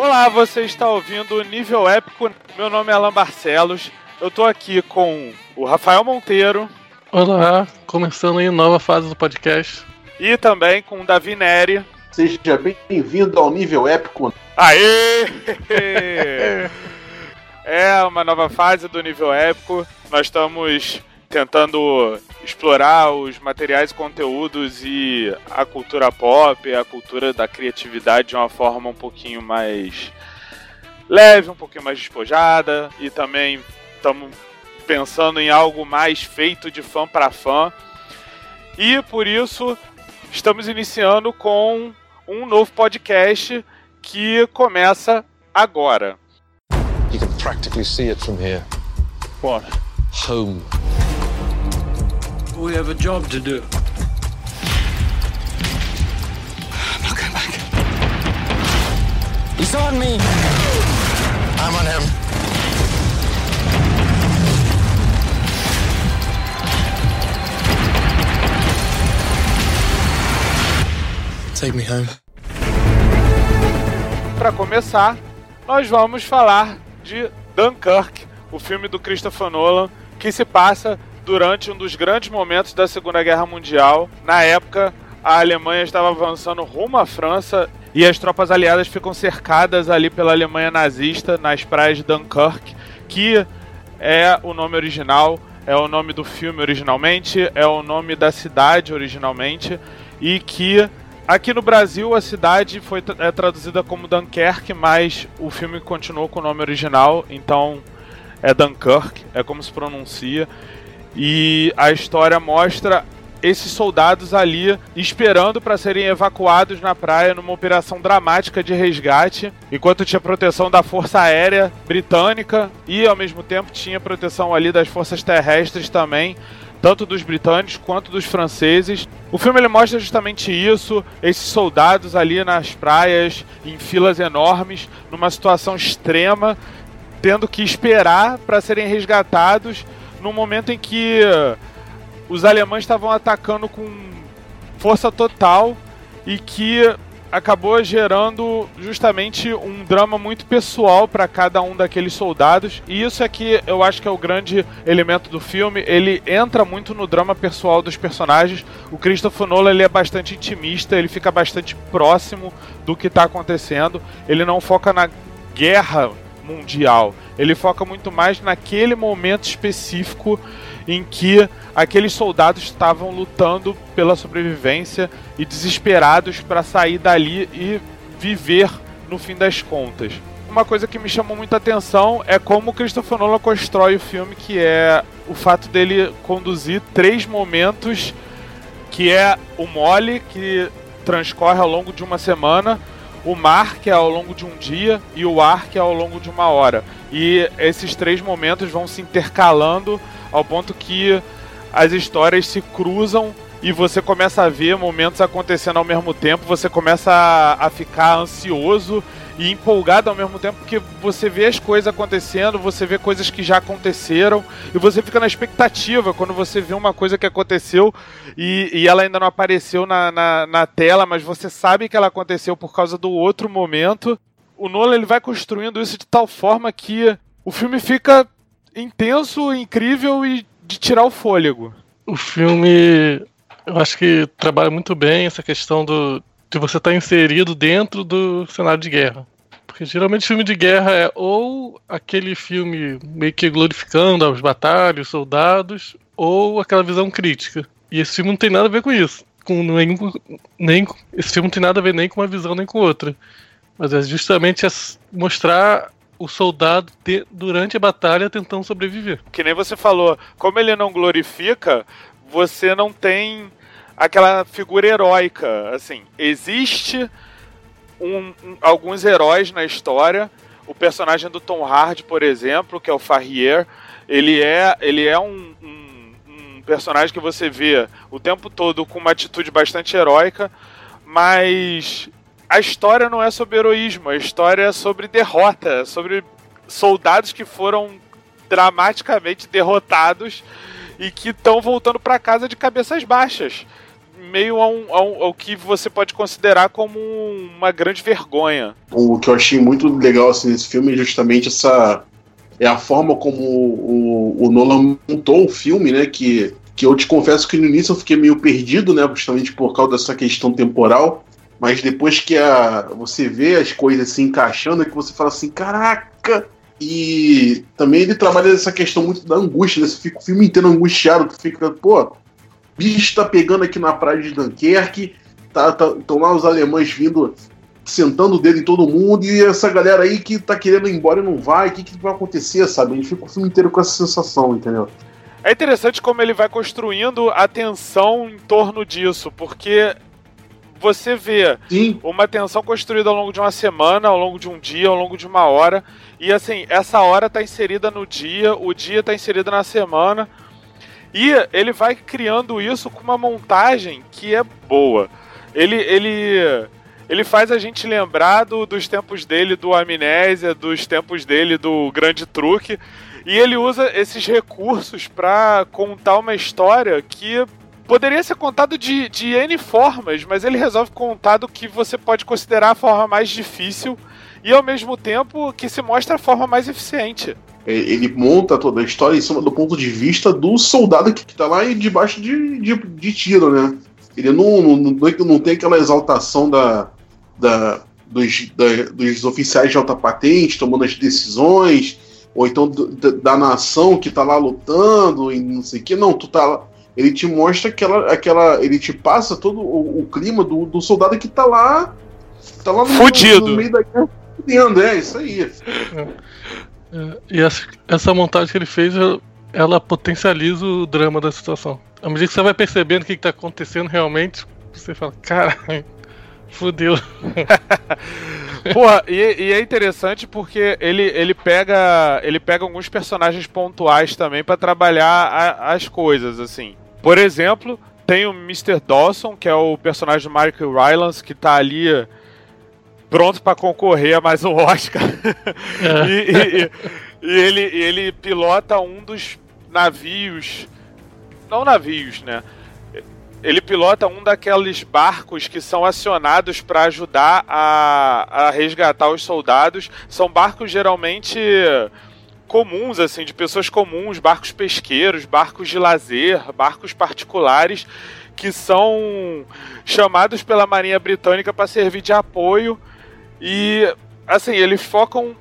Olá, você está ouvindo o Nível Épico. Meu nome é Alan Barcelos. Eu tô aqui com o Rafael Monteiro. Olá, começando aí nova fase do podcast. E também com o Davi Neri. Seja bem-vindo ao Nível Épico. Aê! é uma nova fase do Nível Épico. Nós estamos tentando explorar os materiais, conteúdos e a cultura pop, a cultura da criatividade de uma forma um pouquinho mais leve, um pouquinho mais despojada e também estamos pensando em algo mais feito de fã para fã. E por isso estamos iniciando com um novo podcast que começa agora. You can practically see it from here. What? Home. We have a job to do. I'm not going back. He's on me. I'm on him. Take me home. Para começar, nós vamos falar de Dunkirk, o filme do Christopher Nolan, que se passa durante um dos grandes momentos da Segunda Guerra Mundial. Na época, a Alemanha estava avançando rumo à França e as tropas aliadas ficam cercadas ali pela Alemanha nazista nas praias de Dunkirk, que é o nome original, é o nome do filme originalmente, é o nome da cidade originalmente e que aqui no Brasil a cidade foi é traduzida como Dunkerque, mas o filme continuou com o nome original, então é Dunkirk, é como se pronuncia. E a história mostra esses soldados ali esperando para serem evacuados na praia numa operação dramática de resgate, enquanto tinha proteção da Força Aérea Britânica e ao mesmo tempo tinha proteção ali das forças terrestres também, tanto dos britânicos quanto dos franceses. O filme ele mostra justamente isso, esses soldados ali nas praias em filas enormes, numa situação extrema, tendo que esperar para serem resgatados no momento em que os alemães estavam atacando com força total e que acabou gerando justamente um drama muito pessoal para cada um daqueles soldados. E isso é que eu acho que é o grande elemento do filme. Ele entra muito no drama pessoal dos personagens. O Christopher Nolan ele é bastante intimista, ele fica bastante próximo do que está acontecendo. Ele não foca na guerra mundial. Ele foca muito mais naquele momento específico em que aqueles soldados estavam lutando pela sobrevivência e desesperados para sair dali e viver no fim das contas. Uma coisa que me chamou muita atenção é como Christopher Nolan constrói o filme, que é o fato dele conduzir três momentos, que é o mole, que transcorre ao longo de uma semana, o mar, que é ao longo de um dia, e o ar, que é ao longo de uma hora. E esses três momentos vão se intercalando ao ponto que as histórias se cruzam e você começa a ver momentos acontecendo ao mesmo tempo, você começa a, a, ficar ansioso e empolgado ao mesmo tempo, porque você vê as coisas acontecendo, você vê coisas que já aconteceram, e você fica na expectativa quando você vê uma coisa que aconteceu e, e ela ainda não apareceu na, na, na, tela, mas você sabe que ela aconteceu por causa do outro momento. O Nolan ele vai construindo isso de tal forma que o filme fica intenso, incrível e de tirar o fôlego. O filme, eu acho que trabalha muito bem essa questão do de você estar tá inserido dentro do cenário de guerra. Porque geralmente filme de guerra é ou aquele filme meio que glorificando as batalhas, os soldados, ou aquela visão crítica. E esse filme não tem nada a ver com isso. Com nem, nem, esse filme não tem nada a ver nem com uma visão nem com outra. Mas é justamente mostrar o soldado te, durante a batalha tentando sobreviver. Que nem você falou, como ele não glorifica, você não tem aquela figura heróica. Assim, existe um, um, alguns heróis na história. O personagem do Tom Hardy, por exemplo, que é o Farrier, ele é, ele é um, um, um personagem que você vê o tempo todo com uma atitude bastante heróica, mas a história não é sobre heroísmo, a história é sobre derrota, é sobre soldados que foram dramaticamente derrotados e que estão voltando para casa de cabeças baixas. Meio a um, a um, ao que você pode considerar como uma grande vergonha. O que eu achei muito legal assim, nesse filme é justamente essa. É a forma como o, o, o Nolan montou o filme, né? Que, que eu te confesso que no início eu fiquei meio perdido, né? Justamente por causa dessa questão temporal. Mas depois que a, você vê as coisas se encaixando, é que você fala assim: caraca! E também ele trabalha essa questão muito da angústia, né? Você fica o filme inteiro angustiado, tu fica, pô, bicho tá pegando aqui na praia de Dunkerque, tá, tá, estão lá os alemães vindo, sentando o dedo em todo mundo, e essa galera aí que tá querendo ir embora e não vai, o que, que vai acontecer, sabe? A gente fica o filme inteiro com essa sensação, entendeu? É interessante como ele vai construindo a tensão em torno disso, porque você vê Sim. uma tensão construída ao longo de uma semana, ao longo de um dia, ao longo de uma hora. E assim, essa hora está inserida no dia, o dia está inserido na semana. E ele vai criando isso com uma montagem que é boa. Ele, ele, ele faz a gente lembrar do, dos tempos dele do Amnésia, dos tempos dele do Grande Truque. E ele usa esses recursos para contar uma história que poderia ser contado de, de N formas, mas ele resolve contar do que você pode considerar a forma mais difícil e ao mesmo tempo que se mostra a forma mais eficiente. É, ele monta toda a história em cima do ponto de vista do soldado que está lá debaixo de, de, de, tiro, né? Ele não, não, não tem aquela exaltação da, da, dos, da, dos oficiais de alta patente tomando as decisões, ou então da, da nação que está lá lutando e não sei o que. Não, tu tá lá. Ele te mostra aquela. aquela ele te passa todo o, o clima do, do soldado que está lá. Tá lá no, Fudido. no meio da guerra. É, isso aí. É. E essa, essa montagem que ele fez, ela potencializa o drama da situação. À medida que você vai percebendo o que está acontecendo realmente, você fala, cara, fodeu. Porra, e, e, é interessante porque ele, ele, pega, ele pega alguns personagens pontuais também para trabalhar a, as coisas, assim. Por exemplo, tem o Mr. Dawson, que é o personagem do Mark Rylance, que tá ali pronto para concorrer a mais um Oscar. É. e, e, e, ele, ele pilota um dos navios. Não navios, né? Ele pilota um daqueles barcos que são acionados para ajudar a, a resgatar os soldados. São barcos geralmente comuns, assim, de pessoas comuns, barcos pesqueiros, barcos de lazer, barcos particulares que são chamados pela Marinha Britânica para servir de apoio e, assim, eles focam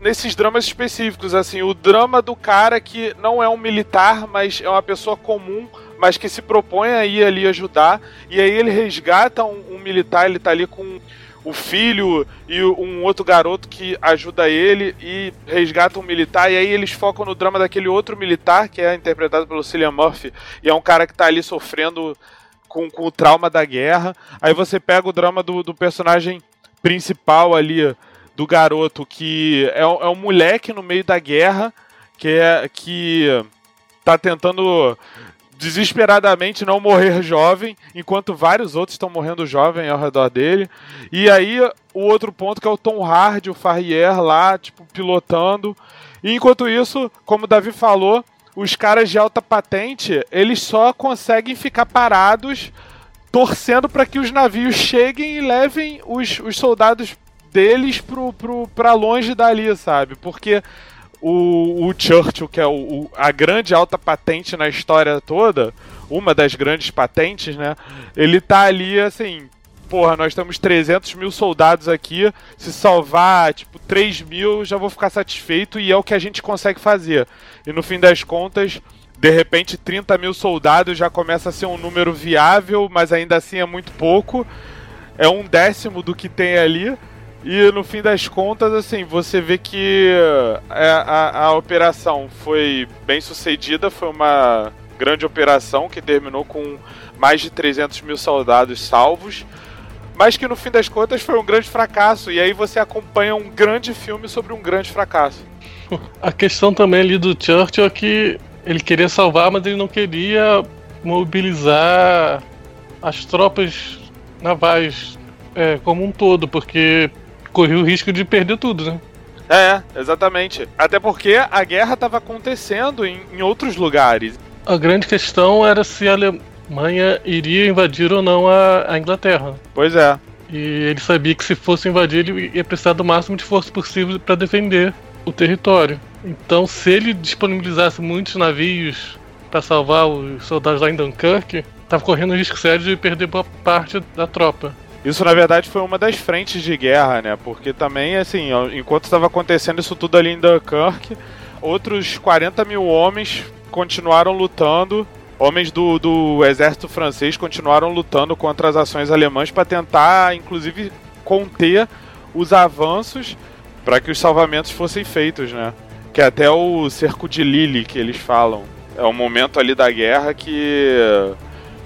nesses dramas específicos, assim, o drama do cara que não é um militar, mas é uma pessoa comum, mas que se propõe a ir ali ajudar, e aí ele resgata um, um militar, ele tá ali com o filho e um outro garoto que ajuda ele e resgata um militar, e aí eles focam no drama daquele outro militar, que é interpretado pelo Cillian Murphy, e é um cara que tá ali sofrendo com, com o trauma da guerra. Aí você pega o drama do, do personagem principal ali do garoto, que é, é um moleque no meio da guerra, que é que tá tentando desesperadamente não morrer jovem, enquanto vários outros estão morrendo jovem ao redor dele. E aí o outro ponto que é o Tom Hardy, o Farrier lá, tipo, pilotando. E enquanto isso, como o Davi falou, os caras de alta patente, eles só conseguem ficar parados torcendo para que os navios cheguem e levem os, os soldados deles pro, pro, pra longe dali, sabe? Porque o, o Churchill, que é o, o, a grande alta patente na história toda, uma das grandes patentes, né? Ele tá ali assim. Porra, nós temos 300 mil soldados aqui. Se salvar, tipo, 3 mil, já vou ficar satisfeito. E é o que a gente consegue fazer. E no fim das contas, de repente 30 mil soldados já começa a ser um número viável, mas ainda assim é muito pouco. É um décimo do que tem ali. E no fim das contas, assim, você vê que a, é, a, a operação foi bem sucedida, foi uma grande operação que terminou com mais de 300 mil soldados salvos, mas que no fim das contas foi um grande fracasso. E aí você acompanha um grande filme sobre um grande fracasso. A questão também ali do Churchill é que ele queria salvar, mas ele não queria mobilizar as tropas navais é, como um todo, porque corria o risco de perder tudo, né? É, exatamente. Até porque a guerra estava acontecendo em, em, outros lugares. A grande questão era se, Ale... Alemanha iria invadir ou não a, a Inglaterra. Pois é. E ele sabia que se fosse invadir, ele ia precisar do máximo de força possível para defender o território. Então, se ele disponibilizasse muitos navios para salvar os soldados lá em Dunkirk, estava correndo risco sério de perder boa parte da tropa. Isso, na verdade, foi uma das frentes de guerra, né? Porque também, assim, enquanto estava acontecendo isso tudo ali em Dunkirk, outros 40 mil homens continuaram lutando. Homens do, do exército francês continuaram lutando contra as ações alemãs para tentar, inclusive, conter os avanços para que os salvamentos fossem feitos, né? Que até o cerco de Lille que eles falam. É um momento ali da guerra que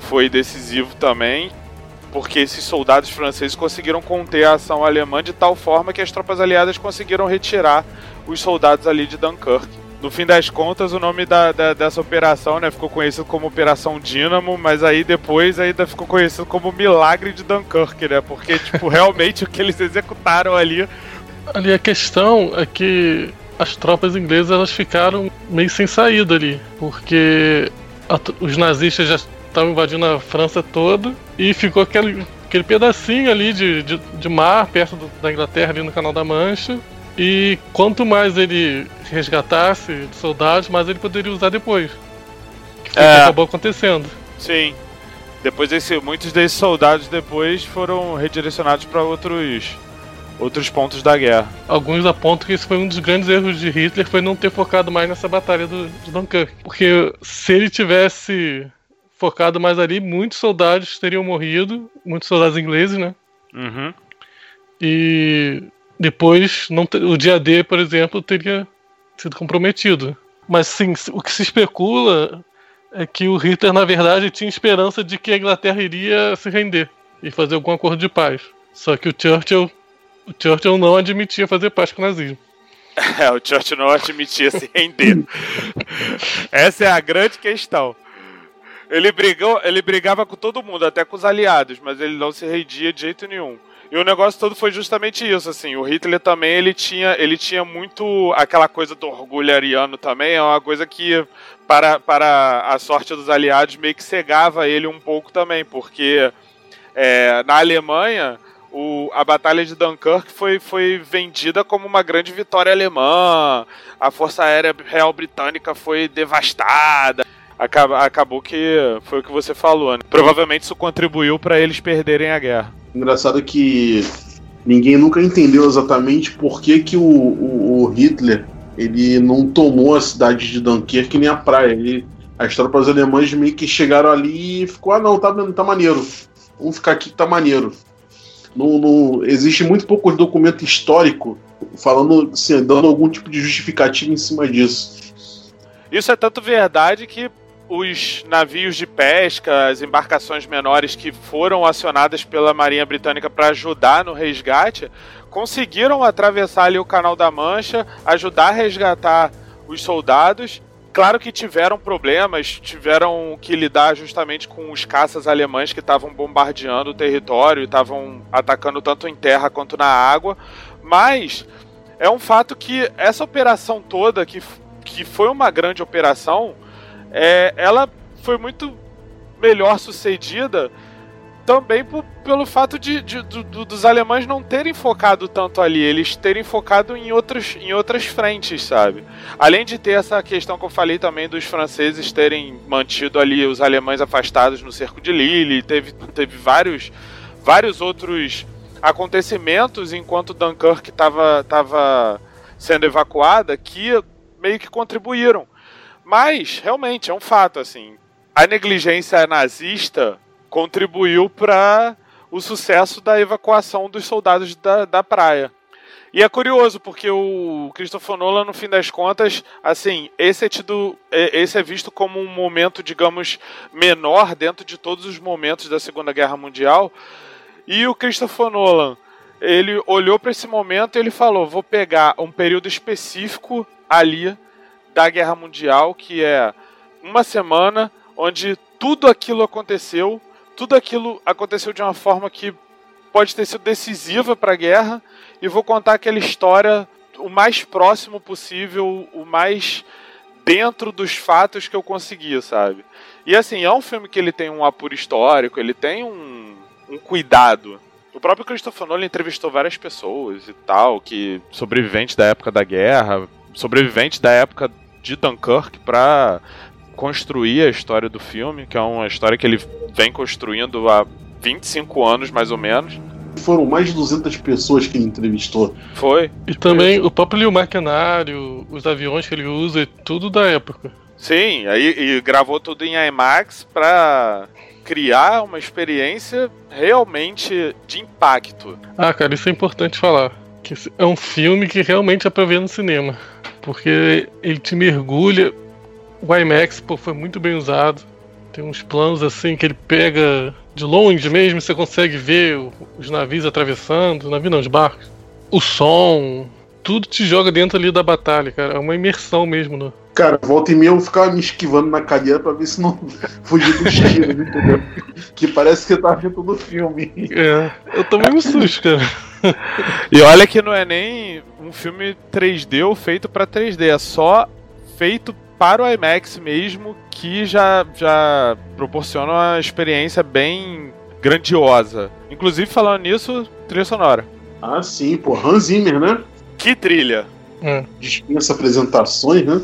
foi decisivo também, porque esses soldados franceses conseguiram conter a ação alemã de tal forma que as tropas aliadas conseguiram retirar os soldados ali de Dunkirk. No fim das contas, o nome da, da, dessa operação né, ficou conhecido como Operação Dínamo, mas aí depois ainda ficou conhecido como Milagre de Dunkirk, né? Porque, tipo, realmente o que eles executaram ali. Ali a questão é que as tropas inglesas elas ficaram meio sem saída ali, porque a, os nazistas já estavam invadindo a França toda e ficou aquele, aquele pedacinho ali de, de, de mar perto do, da Inglaterra, ali no Canal da Mancha. E quanto mais ele resgatasse soldados, mais ele poderia usar depois. Que foi é. que acabou acontecendo. Sim. Depois desse, muitos desses soldados depois foram redirecionados para outros outros pontos da guerra. Alguns apontam que esse foi um dos grandes erros de Hitler, foi não ter focado mais nessa batalha do, de Dunkirk. Porque se ele tivesse focado mais ali, muitos soldados teriam morrido, muitos soldados ingleses, né? Uhum. E depois, não o dia D, por exemplo, teria sido comprometido. Mas sim, o que se especula é que o Hitler, na verdade, tinha esperança de que a Inglaterra iria se render e fazer algum acordo de paz. Só que o Churchill, o Churchill não admitia fazer paz com o nazismo. É, o Churchill não admitia se render. Essa é a grande questão. Ele, brigou, ele brigava com todo mundo, até com os aliados, mas ele não se rendia de jeito nenhum. E o negócio todo foi justamente isso, assim. O Hitler também, ele tinha, ele tinha muito aquela coisa do orgulho ariano também, é uma coisa que, para, para a sorte dos aliados, meio que cegava ele um pouco também, porque é, na Alemanha, o, a Batalha de Dunkirk foi, foi vendida como uma grande vitória alemã, a Força Aérea Real Britânica foi devastada acabou que foi o que você falou, né? Provavelmente isso contribuiu para eles perderem a guerra. Engraçado que ninguém nunca entendeu exatamente por que, que o, o, o Hitler ele não tomou a cidade de Dunkerque nem a praia. Ele, as tropas alemãs meio que chegaram ali e ficou, ah não, tá, tá maneiro. Vamos ficar aqui que tá maneiro. Não, existe muito pouco documento histórico falando, assim, dando algum tipo de justificativa em cima disso. Isso é tanto verdade que os navios de pesca, as embarcações menores que foram acionadas pela Marinha Britânica para ajudar no resgate, conseguiram atravessar ali o Canal da Mancha, ajudar a resgatar os soldados. Claro que tiveram problemas, tiveram que lidar justamente com os caças alemães que estavam bombardeando o território, estavam atacando tanto em terra quanto na água, mas é um fato que essa operação toda, que, que foi uma grande operação, é, ela foi muito melhor sucedida também por, pelo fato de, de, dos alemães não terem focado tanto ali, eles terem focado em, outros, em outras frentes, sabe? Além de ter essa questão que eu falei também dos franceses terem mantido ali os alemães afastados no cerco de Lille, teve, teve vários, vários outros acontecimentos enquanto Dunkirk estava sendo evacuada que meio que contribuíram mas, realmente, é um fato, assim. A negligência nazista contribuiu para o sucesso da evacuação dos soldados da, da praia. E é curioso, porque o Christopher Nolan, no fim das contas, assim, esse é, tido, é, esse é visto como um momento, digamos, menor dentro de todos os momentos da Segunda Guerra Mundial. E o Christopher Nolan, ele olhou para esse momento e ele falou: vou pegar um período específico ali da Guerra Mundial, que é uma semana onde tudo aquilo aconteceu, tudo aquilo aconteceu de uma forma que pode ter sido decisiva para a guerra, e vou contar aquela história o mais próximo possível, o mais dentro dos fatos que eu consegui, sabe? E assim, é um filme que ele tem um apuro histórico, ele tem um, um cuidado. O próprio Christopher Nolan entrevistou várias pessoas e tal, que sobreviventes da época da guerra, sobreviventes da época de Dunkirk para construir a história do filme, que é uma história que ele vem construindo há 25 anos mais ou menos. Foram mais de 200 pessoas que ele entrevistou. Foi. E também o próprio maquinário, os aviões que ele usa, tudo da época. Sim, aí e gravou tudo em IMAX pra criar uma experiência realmente de impacto. Ah, cara, isso é importante falar. Que é um filme que realmente é pra ver no cinema. Porque ele te mergulha. O IMAX pô, foi muito bem usado. Tem uns planos assim que ele pega de longe mesmo, você consegue ver os navios atravessando, navio não, os barcos. O som, tudo te joga dentro ali da batalha, cara. É uma imersão mesmo no, Cara, volta e meia eu ficava me esquivando na cadeira pra ver se não fugir dos tiros, entendeu? Que parece que eu tava vendo todo o filme. É, eu tomei um susto, cara. E olha que não é nem um filme 3D ou feito pra 3D, é só feito para o IMAX mesmo, que já, já proporciona uma experiência bem grandiosa. Inclusive, falando nisso, trilha sonora. Ah, sim, pô, Hans Zimmer, né? Que trilha! Hum. Dispensa apresentações, né?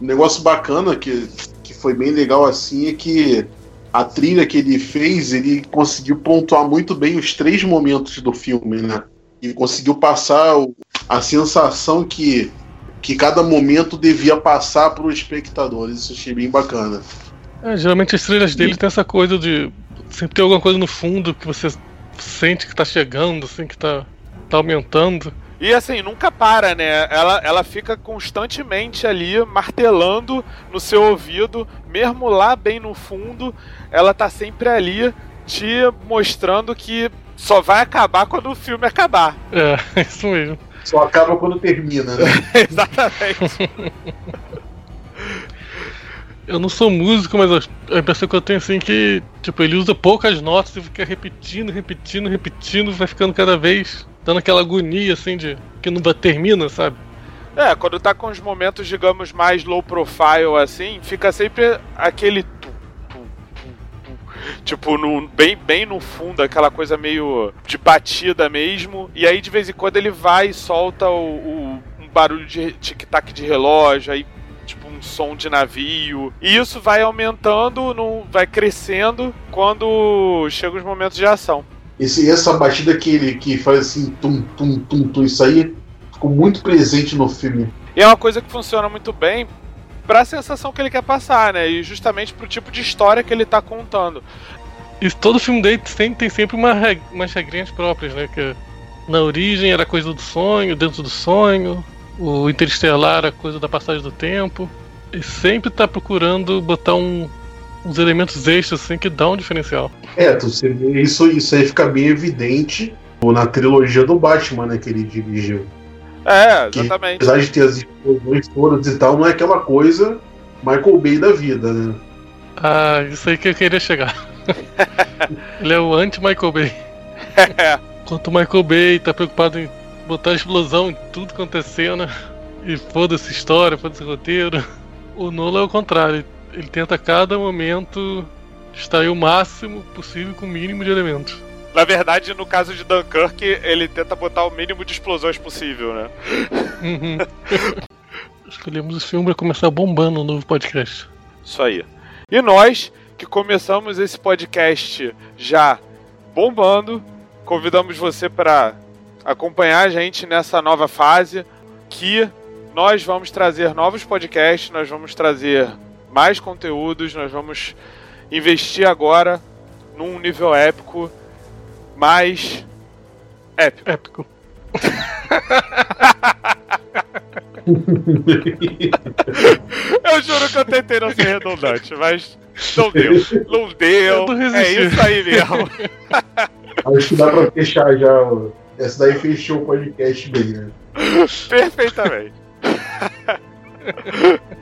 Um negócio bacana que, que foi bem legal assim é que a trilha que ele fez, ele conseguiu pontuar muito bem os três momentos do filme, né? E conseguiu passar a sensação que, que cada momento devia passar para o espectador. Isso achei bem bacana. É, geralmente as trilhas dele tem essa coisa de sempre ter alguma coisa no fundo que você sente que tá chegando, assim, que tá, tá aumentando. E assim, nunca para, né? Ela, ela fica constantemente ali martelando no seu ouvido, mesmo lá bem no fundo, ela tá sempre ali te mostrando que só vai acabar quando o filme acabar. É, isso mesmo. Só acaba quando termina, né? Exatamente. Eu não sou músico, mas a impressão que eu tenho assim é que, tipo, ele usa poucas notas e fica repetindo, repetindo, repetindo, vai ficando cada vez dando aquela agonia assim de que não termina, sabe? É, quando tá com os momentos, digamos, mais low profile assim, fica sempre aquele tipo no, bem, bem no fundo, aquela coisa meio de batida mesmo. E aí de vez em quando ele vai e solta o, o um barulho de tic-tac de relógio, aí tipo um som de navio. E isso vai aumentando, no, vai crescendo quando chegam os momentos de ação. Esse, essa batida que ele que faz assim, tum, tum, tum, tum, isso aí ficou muito presente no filme. E é uma coisa que funciona muito bem para a sensação que ele quer passar, né? E justamente pro tipo de história que ele tá contando. E todo filme dele tem, tem sempre uma, umas regrinhas próprias, né? Que na origem era coisa do sonho, dentro do sonho, o Interestelar a coisa da passagem do tempo. E sempre tá procurando botar um, uns elementos extras assim que dão um diferencial. É, isso, isso aí fica bem evidente na trilogia do Batman, né, que ele dirigiu. É, exatamente. Que, apesar de ter as explosões todas e tal, não é aquela coisa Michael Bay da vida, né? Ah, isso aí que eu queria chegar. ele é o anti-Michael Bay. Enquanto o Michael Bay tá preocupado em botar explosão em tudo acontecendo né? e foda-se história, foda-se roteiro. O Nolan é o contrário, ele tenta a cada momento extrair o máximo possível com o mínimo de elementos. Na verdade, no caso de Dunkirk, ele tenta botar o mínimo de explosões possível, né? Uhum. Escolhemos o filme para começar bombando o novo podcast. Isso aí. E nós, que começamos esse podcast já bombando, convidamos você para acompanhar a gente nessa nova fase que nós vamos trazer novos podcasts, nós vamos trazer mais conteúdos, nós vamos investir agora num nível épico mais épico. Épico. eu juro que eu tentei não ser redundante, mas não deu. Não deu. É isso aí mesmo. Acho que dá pra fechar já. Essa daí fechou o podcast bem, né? Perfeitamente.